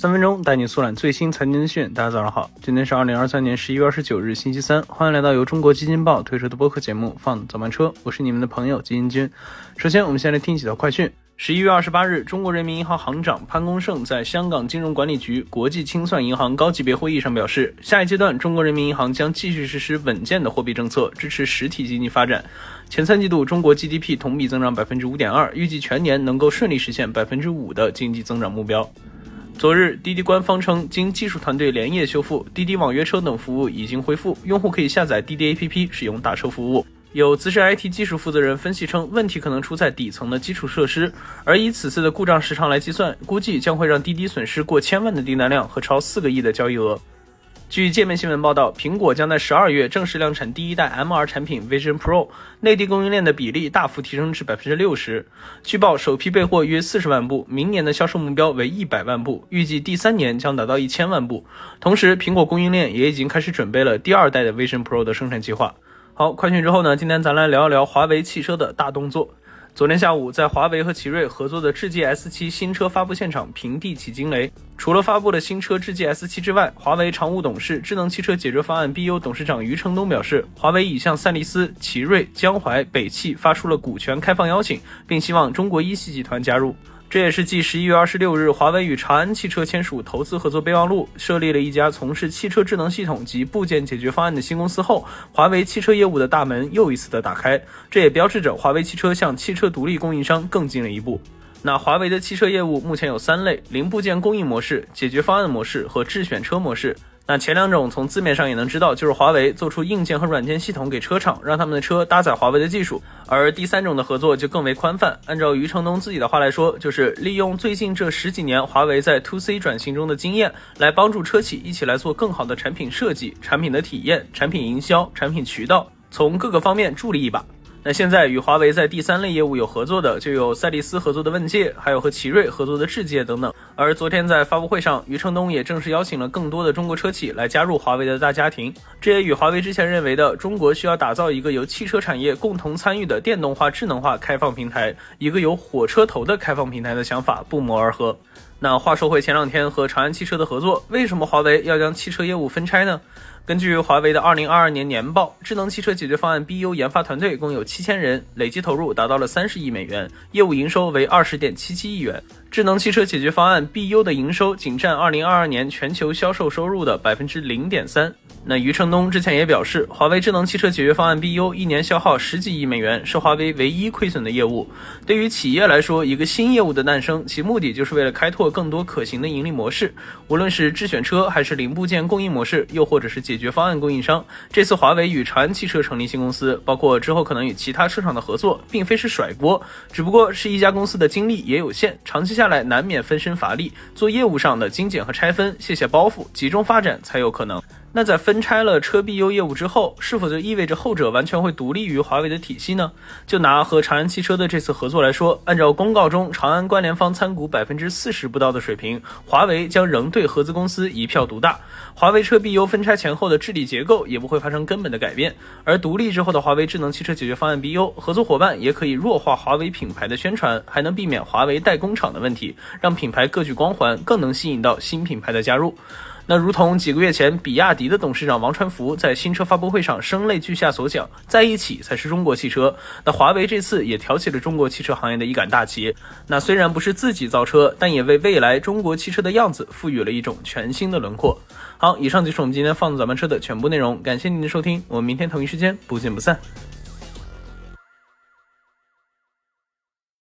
三分钟带你速览最新财经资讯。大家早上好，今天是二零二三年十一月二十九日，星期三。欢迎来到由中国基金报推出的播客节目《放早班车》，我是你们的朋友基金君。首先，我们先来听几条快讯。十一月二十八日，中国人民银行行长潘功胜在香港金融管理局国际清算银行高级别会议上表示，下一阶段中国人民银行将继续实施稳健的货币政策，支持实体经济发展。前三季度中国 GDP 同比增长百分之五点二，预计全年能够顺利实现百分之五的经济增长目标。昨日，滴滴官方称，经技术团队连夜修复，滴滴网约车等服务已经恢复，用户可以下载滴滴 APP 使用打车服务。有资深 IT 技术负责人分析称，问题可能出在底层的基础设施，而以此次的故障时长来计算，估计将会让滴滴损失过千万的订单量和超四个亿的交易额。据界面新闻报道，苹果将在十二月正式量产第一代 MR 产品 Vision Pro，内地供应链的比例大幅提升至百分之六十。据报，首批备货约四十万部，明年的销售目标为一百万部，预计第三年将达到一千万部。同时，苹果供应链也已经开始准备了第二代的 Vision Pro 的生产计划。好，快讯之后呢？今天咱来聊一聊华为汽车的大动作。昨天下午，在华为和奇瑞合作的智界 S7 新车发布现场平地起惊雷。除了发布的新车智界 S7 之外，华为常务董事、智能汽车解决方案 BU 董事长余承东表示，华为已向赛力斯、奇瑞、江淮、北汽发出了股权开放邀请，并希望中国一汽集团加入。这也是继十一月二十六日，华为与长安汽车签署投资合作备忘录，设立了一家从事汽车智能系统及部件解决方案的新公司后，华为汽车业务的大门又一次的打开。这也标志着华为汽车向汽车独立供应商更进了一步。那华为的汽车业务目前有三类：零部件供应模式、解决方案模式和智选车模式。那前两种从字面上也能知道，就是华为做出硬件和软件系统给车厂，让他们的车搭载华为的技术。而第三种的合作就更为宽泛，按照余承东自己的话来说，就是利用最近这十几年华为在 to C 转型中的经验，来帮助车企一起来做更好的产品设计、产品的体验、产品营销、产品渠道，从各个方面助力一把。那现在与华为在第三类业务有合作的，就有赛力斯合作的问界，还有和奇瑞合作的智界等等。而昨天在发布会上，余承东也正式邀请了更多的中国车企来加入华为的大家庭。这也与华为之前认为的中国需要打造一个由汽车产业共同参与的电动化、智能化开放平台，一个有火车头的开放平台的想法不谋而合。那话说回前两天和长安汽车的合作，为什么华为要将汽车业务分拆呢？根据华为的二零二二年年报，智能汽车解决方案 BU 研发团队共有七千人，累计投入达到了三十亿美元，业务营收为二十点七七亿元。智能汽车解决方案 BU 的营收仅占二零二二年全球销售收入的百分之零点三。那余承东之前也表示，华为智能汽车解决方案 BU 一年消耗十几亿美元，是华为唯一亏损的业务。对于企业来说，一个新业务的诞生，其目的就是为了开拓更多可行的盈利模式。无论是智选车，还是零部件供应模式，又或者是解决方案供应商，这次华为与长安汽车成立新公司，包括之后可能与其他车厂的合作，并非是甩锅，只不过是一家公司的精力也有限，长期下来难免分身乏力，做业务上的精简和拆分，卸下包袱，集中发展才有可能。那在分拆了车 BU 业务之后，是否就意味着后者完全会独立于华为的体系呢？就拿和长安汽车的这次合作来说，按照公告中长安关联方参股百分之四十不到的水平，华为将仍对合资公司一票独大。华为车 BU 分拆前后的治理结构也不会发生根本的改变，而独立之后的华为智能汽车解决方案 BU 合作伙伴也可以弱化华为品牌的宣传，还能避免华为代工厂的问题，让品牌各具光环，更能吸引到新品牌的加入。那如同几个月前，比亚迪的董事长王传福在新车发布会上声泪俱下所讲，在一起才是中国汽车。那华为这次也挑起了中国汽车行业的一杆大旗。那虽然不是自己造车，但也为未来中国汽车的样子赋予了一种全新的轮廓。好，以上就是我们今天放咱们车的全部内容，感谢您的收听，我们明天同一时间不见不散。